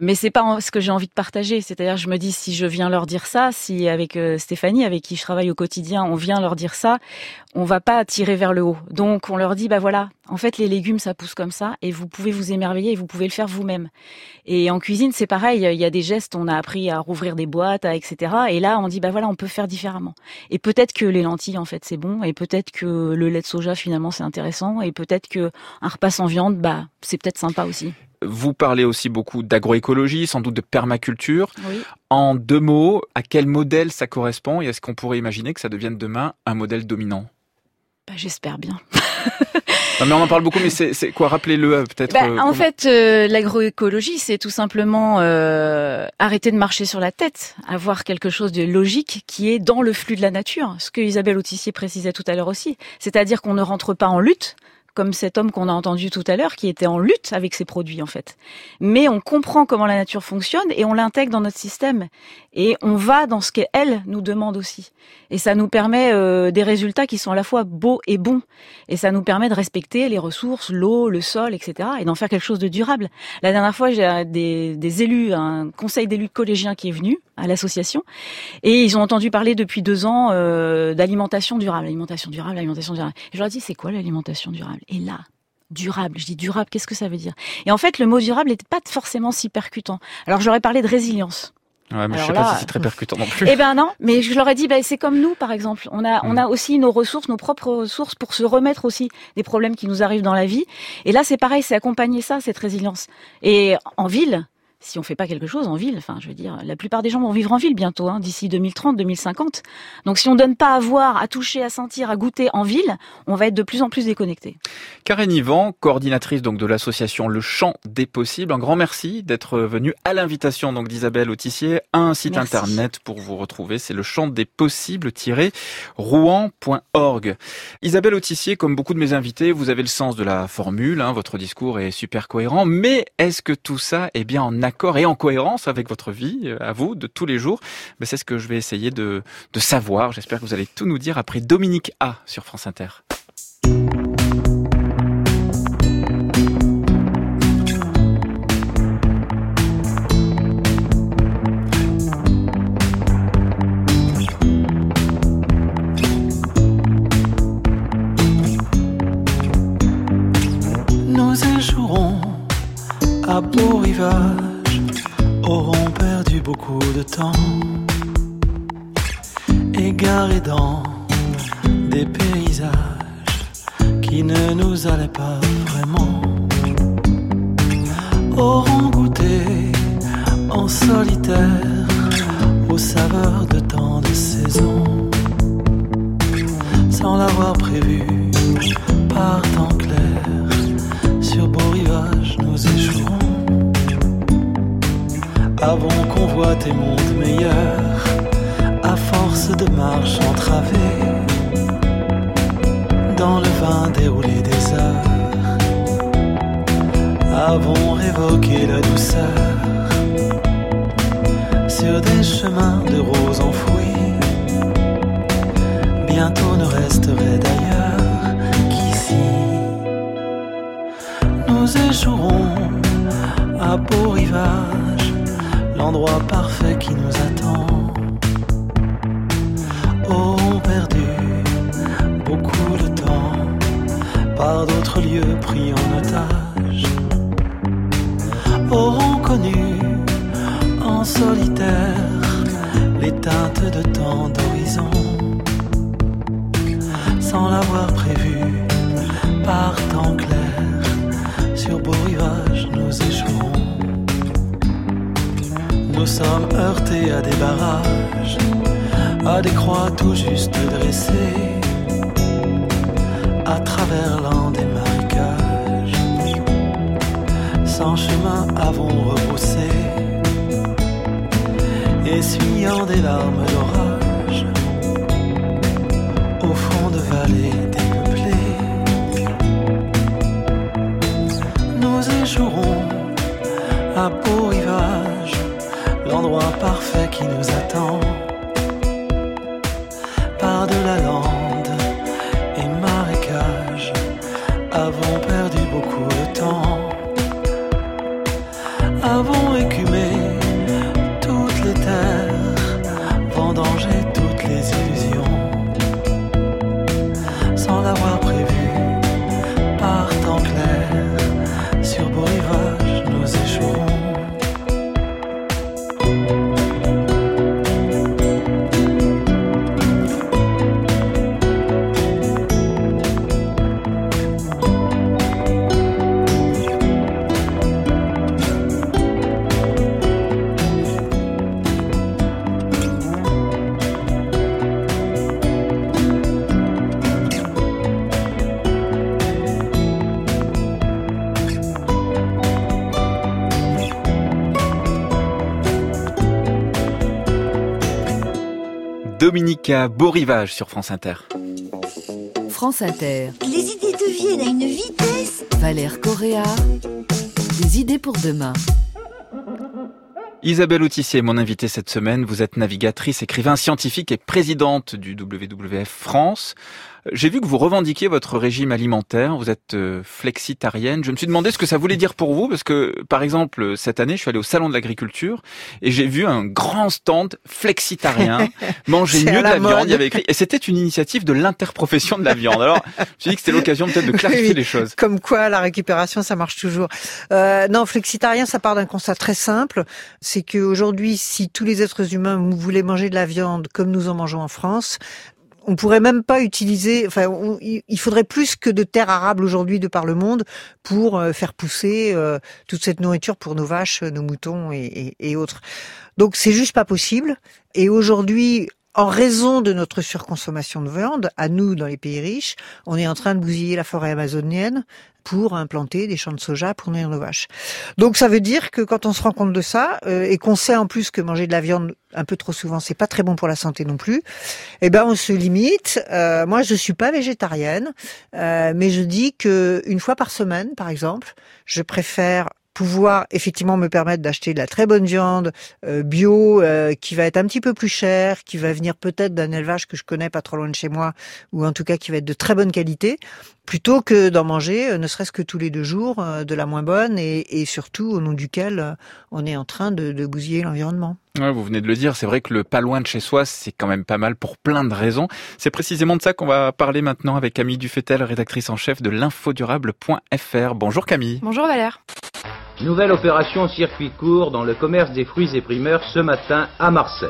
Mais c'est pas ce que j'ai envie de partager. C'est-à-dire, je me dis, si je viens leur dire ça, si avec euh, Stéphanie, avec qui je travaille au quotidien, on vient leur dire ça, on va pas tirer vers le haut. Donc, on leur dit, bah voilà, en fait, les légumes, ça pousse comme ça, et vous pouvez vous émerveiller, et vous pouvez le faire vous-même. Et en cuisine, c'est pareil. Il y a des gestes, on a appris à rouvrir des boîtes, etc. Et là, on dit, bah voilà, on peut faire différemment. Et peut-être que les lentilles, en fait, c'est bon, et peut-être que le lait de soja, finalement, c'est intéressant, et peut-être que un repas sans viande, bah, c'est peut-être sympa aussi. Vous parlez aussi beaucoup d'agroécologie, sans doute de permaculture. Oui. En deux mots, à quel modèle ça correspond et est-ce qu'on pourrait imaginer que ça devienne demain un modèle dominant? Bah, j'espère bien. [laughs] Non, mais on en parle beaucoup, mais c'est quoi? Rappelez-le euh, peut-être. Bah, euh, en comment- fait, euh, l'agroécologie, c'est tout simplement euh, arrêter de marcher sur la tête, avoir quelque chose de logique qui est dans le flux de la nature. Ce que Isabelle Autissier précisait tout à l'heure aussi, c'est-à-dire qu'on ne rentre pas en lutte comme cet homme qu'on a entendu tout à l'heure qui était en lutte avec ses produits en fait. Mais on comprend comment la nature fonctionne et on l'intègre dans notre système et on va dans ce qu'elle nous demande aussi. Et ça nous permet euh, des résultats qui sont à la fois beaux et bons. Et ça nous permet de respecter les ressources, l'eau, le sol, etc. et d'en faire quelque chose de durable. La dernière fois, j'ai des, élus, un conseil d'élus collégiens qui est venu à l'association et ils ont entendu parler depuis deux ans euh, d'alimentation durable, alimentation durable, alimentation durable. Et je leur ai dit, c'est quoi l'alimentation durable? Et là, durable. Je dis durable, qu'est-ce que ça veut dire? Et en fait, le mot durable n'était pas forcément si percutant. Alors j'aurais parlé de résilience. Ouais, mais je sais pas si c'est très percutant non plus. Eh ben non, mais je leur ai dit, bah, c'est comme nous, par exemple. On a, on a mm. aussi nos ressources, nos propres ressources pour se remettre aussi des problèmes qui nous arrivent dans la vie. Et là, c'est pareil, c'est accompagner ça, cette résilience. Et en ville, si on fait pas quelque chose en ville, enfin, je veux dire, la plupart des gens vont vivre en ville bientôt, hein, d'ici 2030, 2050. Donc, si on donne pas à voir, à toucher, à sentir, à goûter en ville, on va être de plus en plus déconnecté. Karen Yvan, coordinatrice donc de l'association Le Champ des Possibles, un grand merci d'être venue à l'invitation donc d'Isabelle Autissier à un site internet pour vous retrouver. C'est le champ des possibles-rouen.org. Isabelle Autissier, comme beaucoup de mes invités, vous avez le sens de la formule, hein, votre discours est super cohérent, mais est-ce que tout ça est bien en accord et en cohérence avec votre vie, euh, à vous, de tous les jours Mais C'est ce que je vais essayer de, savoir. J'espère que vous allez tout nous dire après Dominique A sur France Inter. Nous échouerons à beau auront perdu beaucoup de temps, égarés dans des paysages qui ne nous allaient pas vraiment, auront goûté en solitaire aux saveurs de tant de saisons, sans l'avoir prévu par temps clair, avons convoité monde meilleur, à force de marche entravée, dans le vin déroulé des heures, avons révoqué la douceur, sur des chemins de roses enfouis, bientôt ne resterait d'ailleurs qu'ici, nous échouerons à beau rivage l'endroit parfait qui nous attend. Auront perdu beaucoup de temps par d'autres lieux pris en otage. Auront connu en solitaire les teintes de tant d'horizons sans l'avoir prévu par temps clair sur beau rivage nous sommes heurtés à des barrages, à des croix tout juste dressées, à travers l'an des marécages. Sans chemin avons rebroussé, essuyant des larmes d'orage, au fond de vallées parfait qui nous attend. Dominica Beau Rivage sur France Inter. France Inter. Les idées deviennent à une vitesse. Valère Correa, des idées pour demain. Isabelle Autissier, mon invitée cette semaine. Vous êtes navigatrice, écrivain scientifique et présidente du WWF France. J'ai vu que vous revendiquiez votre régime alimentaire, vous êtes euh, flexitarienne. Je me suis demandé ce que ça voulait dire pour vous, parce que, par exemple, cette année, je suis allé au Salon de l'Agriculture et j'ai vu un grand stand flexitarien, [laughs] manger mieux de la viande, il y avait écrit. Et c'était une initiative de l'interprofession de la viande. Alors, je me suis dit que c'était l'occasion peut-être de [laughs] clarifier les choses. Comme quoi, la récupération, ça marche toujours. Euh, non, flexitarien, ça part d'un constat très simple. C'est qu'aujourd'hui, si tous les êtres humains voulaient manger de la viande comme nous en mangeons en France, on pourrait même pas utiliser, enfin, il faudrait plus que de terres arables aujourd'hui de par le monde pour euh, faire pousser euh, toute cette nourriture pour nos vaches, nos moutons et, et autres. Donc c'est juste pas possible. Et aujourd'hui, en raison de notre surconsommation de viande, à nous dans les pays riches, on est en train de bousiller la forêt amazonienne pour implanter des champs de soja pour nourrir nos vaches. Donc ça veut dire que quand on se rend compte de ça euh, et qu'on sait en plus que manger de la viande un peu trop souvent c'est pas très bon pour la santé non plus, eh ben on se limite. Euh, moi je suis pas végétarienne, euh, mais je dis que une fois par semaine par exemple, je préfère pouvoir effectivement me permettre d'acheter de la très bonne viande euh, bio euh, qui va être un petit peu plus chère, qui va venir peut-être d'un élevage que je connais pas trop loin de chez moi ou en tout cas qui va être de très bonne qualité plutôt que d'en manger euh, ne serait-ce que tous les deux jours de la moins bonne et, et surtout au nom duquel on est en train de, de bousiller l'environnement. Ouais, vous venez de le dire, c'est vrai que le pas loin de chez soi, c'est quand même pas mal pour plein de raisons. C'est précisément de ça qu'on va parler maintenant avec Camille Dufetel, rédactrice en chef de l'infodurable.fr. Bonjour Camille. Bonjour Valère. Nouvelle opération circuit court dans le commerce des fruits et primeurs ce matin à Marseille.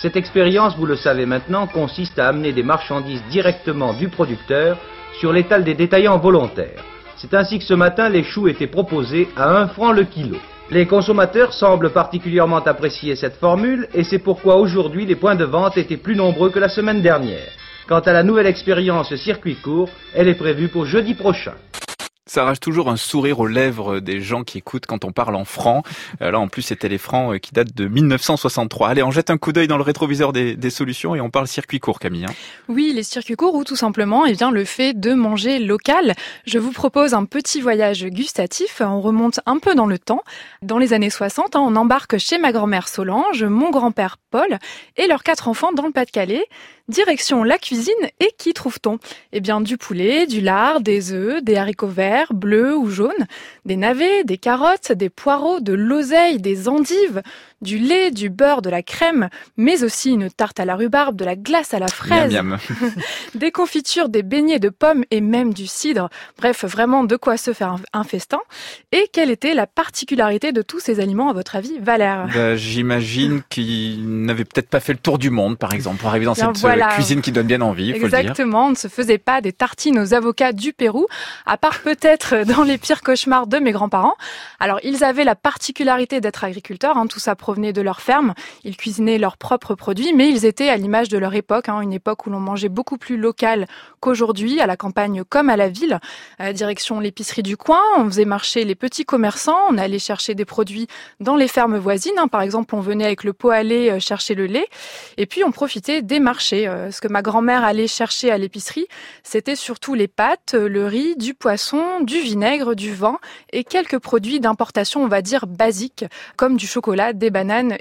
Cette expérience, vous le savez maintenant, consiste à amener des marchandises directement du producteur sur l'étal des détaillants volontaires. C'est ainsi que ce matin, les choux étaient proposés à 1 franc le kilo. Les consommateurs semblent particulièrement apprécier cette formule et c'est pourquoi aujourd'hui les points de vente étaient plus nombreux que la semaine dernière. Quant à la nouvelle expérience circuit court, elle est prévue pour jeudi prochain. Ça arrache toujours un sourire aux lèvres des gens qui écoutent quand on parle en francs. Euh, là, en plus, c'était les francs euh, qui datent de 1963. Allez, on jette un coup d'œil dans le rétroviseur des, des, solutions et on parle circuit court, Camille. Hein. Oui, les circuits courts ou tout simplement, eh bien, le fait de manger local. Je vous propose un petit voyage gustatif. On remonte un peu dans le temps. Dans les années 60, hein, on embarque chez ma grand-mère Solange, mon grand-père Paul et leurs quatre enfants dans le Pas-de-Calais. Direction la cuisine et qui trouve-t-on? Eh bien du poulet, du lard, des œufs, des haricots verts, bleus ou jaunes, des navets, des carottes, des poireaux, de l'oseille, des endives, du lait, du beurre, de la crème, mais aussi une tarte à la rhubarbe, de la glace à la fraise, [laughs] des confitures, des beignets de pommes et même du cidre. Bref, vraiment de quoi se faire un festin. Et quelle était la particularité de tous ces aliments à votre avis, Valère? Bah, J'imagine qu'ils n'avaient peut-être pas fait le tour du monde, par exemple, pour arriver dans cette euh, cuisine qui donne bien envie. Exactement, on ne se faisait pas des tartines aux avocats du Pérou, à part peut-être dans les pires cauchemars de mes grands-parents. Alors ils avaient la particularité d'être agriculteurs, hein, tout ça provenait de leur ferme, ils cuisinaient leurs propres produits, mais ils étaient à l'image de leur époque, hein, une époque où l'on mangeait beaucoup plus local qu'aujourd'hui, à la campagne comme à la ville. Euh, direction l'épicerie du coin, on faisait marcher les petits commerçants, on allait chercher des produits dans les fermes voisines, hein. par exemple on venait avec le pot à lait euh, chercher le lait, et puis on profitait des marchés euh, ce que ma grand-mère allait chercher à l'épicerie, c'était surtout les pâtes, euh, le riz, du poisson, du vinaigre, du vin et quelques produits d'importation, on va dire basiques, comme du chocolat, des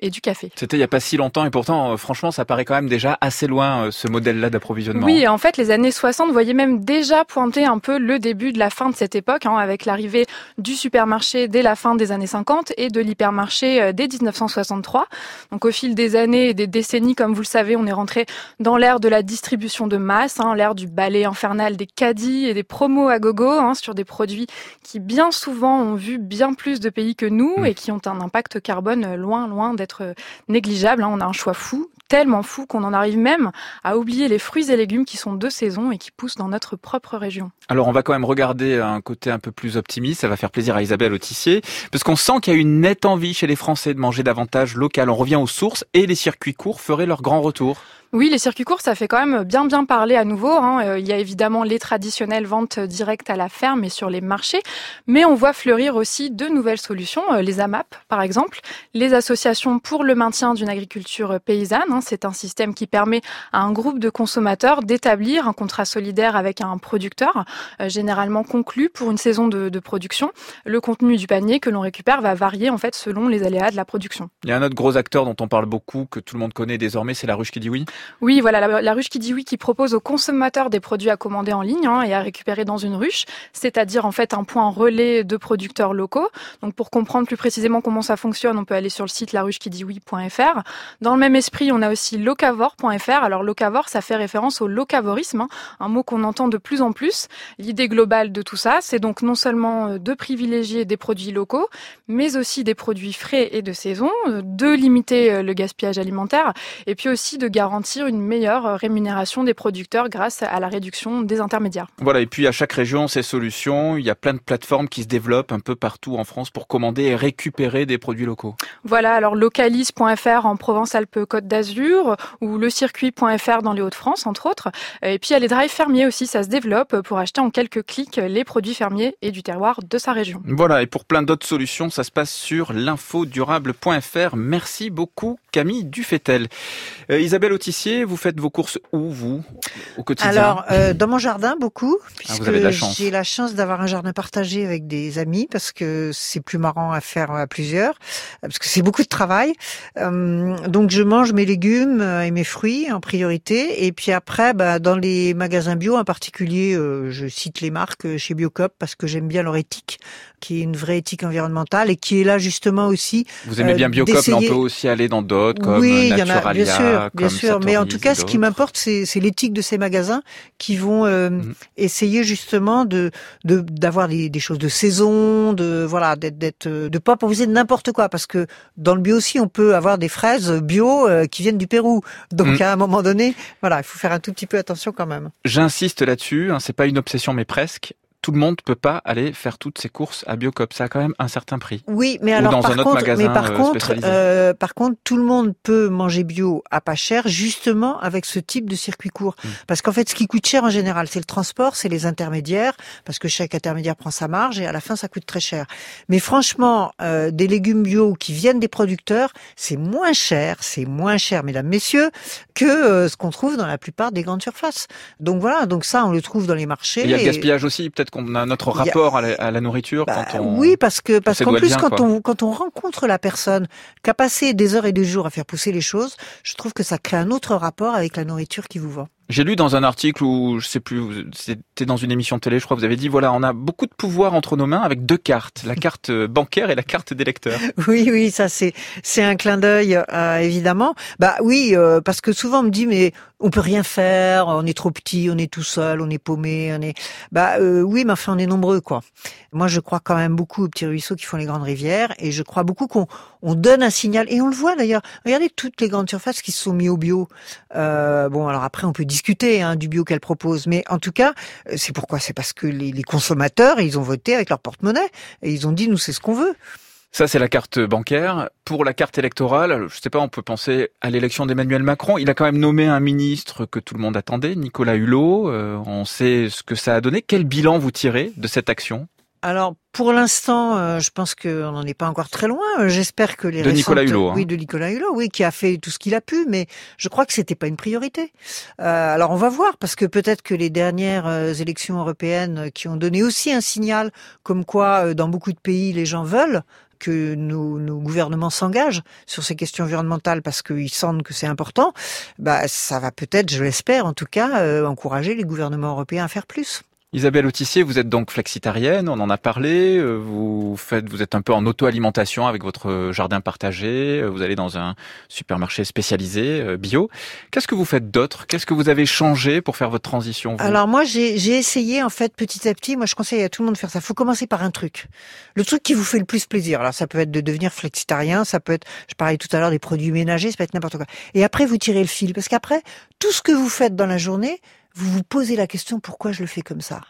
et du café. C'était il n'y a pas si longtemps et pourtant, euh, franchement, ça paraît quand même déjà assez loin, ce modèle-là d'approvisionnement. Oui, en fait, les années 60 voyaient même déjà pointer un peu le début de la fin de cette époque, hein, avec l'arrivée du supermarché dès la fin des années 50 et de l'hypermarché dès 1963. Donc au fil des années et des décennies, comme vous le savez, on est rentré dans l'ère de la distribution de masse, hein, l'ère du balai infernal des caddies et des promos à gogo hein, sur des produits qui bien souvent ont vu bien plus de pays que nous mmh. et qui ont un impact carbone loin, loin d'être négligeable. Hein. On a un choix fou, tellement fou qu'on en arrive même à oublier les fruits et légumes qui sont de saison et qui poussent dans notre propre région. Alors on va quand même regarder un côté un peu plus optimiste, ça va faire plaisir à Isabelle Autissier, parce qu'on sent qu'il y a une nette envie chez les Français de manger davantage local. On revient aux sources et les circuits courts feraient leur grand retour. Oui, les circuits courts, ça fait quand même bien bien parler à nouveau. Hein. Euh, il y a évidemment les traditionnelles ventes directes à la ferme et sur les marchés, mais on voit fleurir aussi de nouvelles solutions, euh, les AMAP par exemple, les associations pour le maintien d'une agriculture paysanne. Hein. C'est un système qui permet à un groupe de consommateurs d'établir un contrat solidaire avec un producteur, euh, généralement conclu pour une saison de, de production. Le contenu du panier que l'on récupère va varier en fait selon les aléas de la production. Il y a un autre gros acteur dont on parle beaucoup, que tout le monde connaît désormais, c'est la ruche qui dit oui. Oui, voilà, la, ruche qui dit oui, qui propose aux consommateurs des produits à commander en ligne hein, et à récupérer dans une ruche, c'est-à-dire en fait un point relais de producteurs locaux. Donc pour comprendre plus précisément comment ça fonctionne, on peut aller sur le site laruchequiditout.fr. Dans le même esprit, on a aussi locavore.fr. Alors locavore, ça fait référence au locavorisme, hein, un mot qu'on entend de plus en plus. L'idée globale de tout ça, c'est donc non seulement euh, de privilégier des produits locaux, mais aussi des produits frais et de saison, euh, de limiter euh, le gaspillage alimentaire, et puis aussi de garantir une meilleure euh, rémunération des producteurs grâce à la réduction des intermédiaires. Voilà, et puis à chaque région, ses solutions. Il y a plein de plateformes qui se développent un peu partout en France pour commander et récupérer des produits locaux. Voilà, alors localise.fr en Provence-Alpes-Côte d'Azur ou lecircuit.fr dans les Hauts-de-France, entre autres. Et puis il y a les drives fermiers aussi, ça se développe pour acheter en quelques clics les produits fermiers et du terroir de sa région. Voilà, et pour plein d'autres solutions, ça se passe sur l'infodurable.fr. Merci beaucoup Camille Dufetel. Euh, Isabelle Vous faites vos courses où, vous, au quotidien? Alors, euh, dans mon jardin, beaucoup, Ah, chance. j'ai la chance d'avoir un jardin partagé avec des amis, parce que c'est plus marrant à faire à plusieurs, parce que c'est beaucoup de travail. Euh, donc, je mange mes légumes euh, et mes fruits en priorité, et puis après, bah, dans les magasins bio en particulier, euh, je cite les marques chez Biocop, parce que j'aime bien leur éthique, qui est une vraie éthique environnementale, et qui est là justement aussi... Vous aimez euh, bien Biocop, mais on peut aussi aller dans d'autres, comme oui, il y en a, Naturalia, bien sûr, bien sûr. Mais en tout cas, ce qui m'importe, c'est l'éthique de ces magasins qui vont euh, Mm. essayer justement de de- d'avoir des, des choses de saison, de voilà, d'être euh, de pas proposer n'importe quoi, parce que dans le bio aussi, on peut avoir des fraises bio euh, qui viennent du Pérou. Donc Mm. à un moment donné, voilà, il faut faire un tout petit peu attention quand même. J'insiste là-dessus, hein, c'est pas une obsession, mais presque. Tout le monde peut pas aller faire toutes ses courses à Biocop. Ça a quand même un certain prix. Oui, mais Ou alors dans par un autre contre, magasin, mais par euh, contre, euh, par contre, tout le monde peut manger bio à pas cher, justement avec ce type de circuit court. Mm. Parce qu'en fait, ce qui coûte cher en général, c'est le transport, c'est les intermédiaires, parce que chaque intermédiaire prend sa marge et à la fin, ça coûte très cher. Mais franchement, euh, des légumes bio qui viennent des producteurs, c'est moins cher, c'est moins cher, mesdames, messieurs, que euh, ce qu'on trouve dans la plupart des grandes surfaces. Donc voilà, donc ça, on le trouve dans les marchés. Et il y a le et- gaspillage aussi. Peut-être qu'on a notre a- rapport à, la, à la nourriture bah, quand on. Oui, parce que parce qu'en plus quand quoi. on quand on rencontre la personne qui a passé des heures et des jours à faire pousser les choses, je trouve que ça crée un autre rapport avec la nourriture qui vous vend. J'ai lu dans un article où je sais plus, c'était dans une émission télé, je crois, vous avez dit voilà, on a beaucoup de pouvoir entre nos mains avec deux cartes, la carte euh, bancaire et la carte d'électeur. [laughs] Oui, oui, ça c'est c'est un clin d'œil euh, évidemment. Bah oui, euh, parce que souvent on me dit mais on peut rien faire, on est trop petit, on est tout seul, on est paumé, on est. Bah euh, oui, mais enfin on est nombreux quoi. Moi je crois quand même beaucoup aux petits ruisseaux qui font les grandes rivières et je crois beaucoup qu'on on donne un signal et on le voit d'ailleurs. Regardez toutes les grandes surfaces qui se sont mis au bio. Euh, bon alors après on peut discuter hein, du bio qu'elles proposent, mais en tout cas euh, c'est pourquoi? C'est parce que les, consommateurs ils ont voté avec leur porte-monnaie et ils ont dit nous c'est ce qu'on veut. Ça, c'est la carte bancaire. Pour la carte électorale, je sais pas, on peut penser à l'élection d'Emmanuel Macron. Il a quand même nommé un ministre que tout le monde attendait, Nicolas Hulot. Euh, on sait ce que ça a donné. Quel bilan vous tirez de cette action? Alors, pour l'instant, euh, je pense qu'on n'en est pas encore très loin. Euh, J'espère que les De Nicolas Hulot, hein. oui, de Nicolas Hulot, oui, qui a fait tout ce qu'il a pu, mais je crois que c'était pas une priorité. Euh, alors, on va voir, parce que peut-être que les dernières élections européennes qui ont donné aussi un signal, comme quoi euh, dans beaucoup de pays les gens veulent que nos, nos gouvernements s'engagent sur ces questions environnementales parce qu'ils sentent que c'est important, bah ça va peut-être, je l'espère en tout cas, euh, encourager les gouvernements européens à faire plus. Isabelle Autissier, vous êtes donc flexitarienne, on en a parlé. euh, Vous faites, vous êtes un peu en auto-alimentation avec votre jardin partagé. euh, Vous allez dans un supermarché spécialisé euh, bio. Qu'est-ce que vous faites d'autre? Qu'est-ce que vous avez changé pour faire votre transition Alors moi j'ai j'ai essayé en fait petit à petit. Moi je conseille à tout le monde de faire ça. Faut commencer par un truc, le truc qui vous fait le plus plaisir. Alors ça peut être de devenir flexitarien, ça peut être, je parlais tout à l'heure des produits ménagers, ça peut être n'importe quoi. Et après vous tirez le fil parce qu'après tout ce que vous faites dans la journée vous vous posez la question pourquoi je le fais comme ça?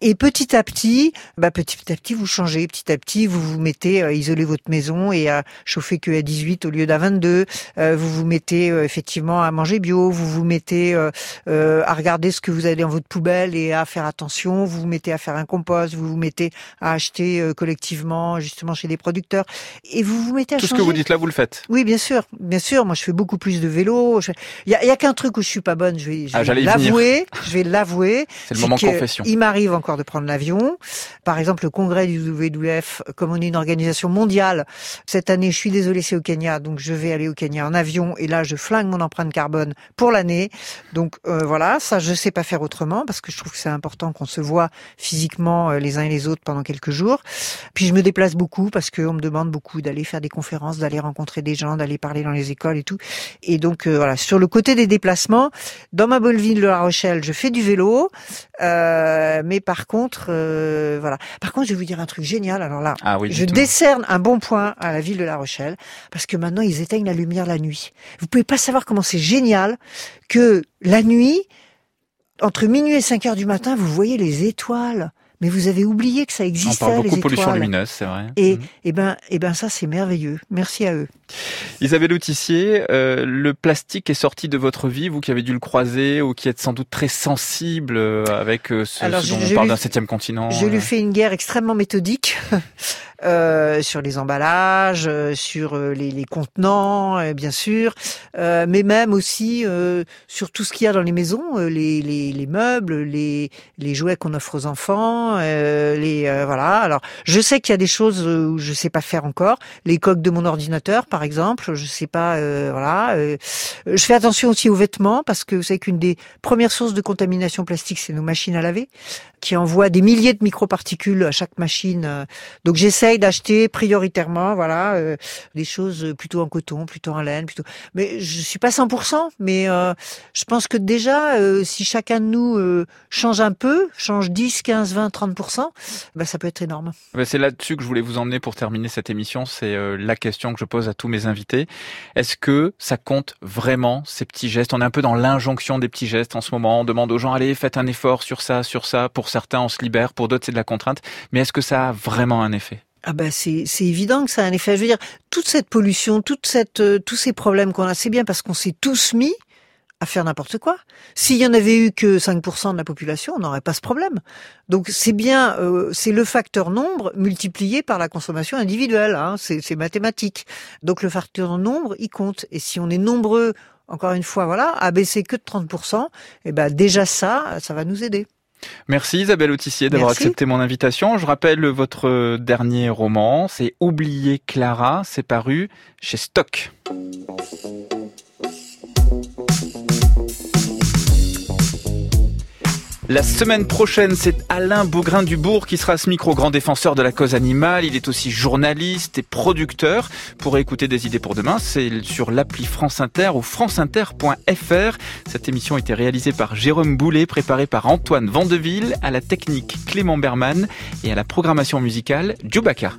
Et petit à petit, bah petit à petit vous changez, petit à petit vous vous mettez à isoler votre maison et à chauffer que à 18 au lieu d'à 22. Euh, vous vous mettez euh, effectivement à manger bio, vous vous mettez euh, à regarder ce que vous avez dans votre poubelle et à faire attention. Vous vous mettez à faire un compost, vous vous mettez à acheter collectivement justement chez des producteurs et vous vous mettez à tout ce que vous dites là vous le faites. Oui bien sûr, bien sûr. Moi je fais beaucoup plus de vélo. Il y a, y a qu'un truc où je suis pas bonne. Je vais, je ah, vais l'avouer. Je vais l'avouer. C'est le moment confession. Il m'arrive encore de prendre l'avion. Par exemple, le congrès du WWF, comme on est une organisation mondiale, cette année, je suis désolée, c'est au Kenya, donc je vais aller au Kenya en avion et là, je flingue mon empreinte carbone pour l'année. Donc euh, voilà, ça, je sais pas faire autrement parce que je trouve que c'est important qu'on se voit physiquement euh, les uns et les autres pendant quelques jours. Puis je me déplace beaucoup parce qu'on me demande beaucoup d'aller faire des conférences, d'aller rencontrer des gens, d'aller parler dans les écoles et tout. Et donc euh, voilà, sur le côté des déplacements, dans ma bonne ville de La Rochelle, je fais du vélo, euh, mais par contre, euh, voilà. Par contre, je vais vous dire un truc génial. Alors là, ah oui, je décerne un bon point à la ville de La Rochelle parce que maintenant ils éteignent la lumière la nuit. Vous pouvez pas savoir comment c'est génial que la nuit, entre minuit et 5 heures du matin, vous voyez les étoiles mais vous avez oublié que ça existait. On parle beaucoup de pollution lumineuse, c'est vrai. Et, mmh. et ben, et ben ça c'est merveilleux. Merci à eux. Isabelle Autissier, euh, le plastique est sorti de votre vie, vous qui avez dû le croiser ou qui êtes sans doute très sensible euh, avec euh, ce, Alors, ce dont je, on parle d'un septième continent. Je lui fais une guerre extrêmement méthodique. [laughs] Euh, sur les emballages, euh, sur euh, les, les contenants, euh, bien sûr, mais même aussi sur tout ce qu'il y a dans les maisons, les, les, les, meubles, les, les jouets qu'on offre aux enfants, les voilà. Alors, je sais qu'il y a des choses où je sais pas faire encore. Les coques de mon ordinateur, par exemple, je sais pas. voilà. je fais attention aussi aux vêtements parce que vous savez qu'une des premières sources de contamination plastique, c'est nos machines à laver, qui envoient des milliers de microparticules à chaque machine. Donc, j'essaie d'acheter prioritairement, voilà, euh, des choses plutôt en coton, plutôt en laine, plutôt. Mais je suis pas 100%, mais euh, je pense que déjà, euh, si chacun de nous change un peu, change 10, 15, 20, 30%, bah, ça peut être énorme. C'est là-dessus que je voulais vous emmener pour terminer cette émission. C'est la question que je pose à tous mes invités. Est-ce que ça compte vraiment ces petits gestes? On est un peu dans l'injonction des petits gestes en ce moment. On demande aux gens allez, faites un effort sur ça, sur ça. Pour certains, on se libère. Pour d'autres, c'est de la contrainte. Mais est-ce que ça a vraiment un effet? Ah c'est c'est évident que ça a un effet. Je veux dire, toute cette pollution, toute cette euh, tous ces problèmes qu'on a, c'est bien parce qu'on s'est tous mis à faire n'importe quoi. S'il y en avait eu que 5% de la population, on n'aurait pas ce problème. Donc c'est bien, euh, c'est le facteur nombre multiplié par la consommation individuelle. Hein, c'est mathématique. Donc le facteur nombre, il compte. Et si on est nombreux, encore une fois, voilà, à baisser que de 30%, eh ben déjà ça, ça va nous aider. Merci Isabelle Autissier d'avoir accepté mon invitation. Je rappelle votre dernier roman, c'est Oublier Clara, c'est paru chez Stock. La semaine prochaine, c'est Alain Beaugrain-Dubourg qui sera à ce micro, grand défenseur de la cause animale. Il est aussi journaliste et producteur. Pour écouter des idées pour demain, c'est sur l'appli France Inter ou franceinter.fr. Cette émission a été réalisée par Jérôme Boulet, préparée par Antoine Vandeville, à la technique Clément Berman et à la programmation musicale Djoubaka.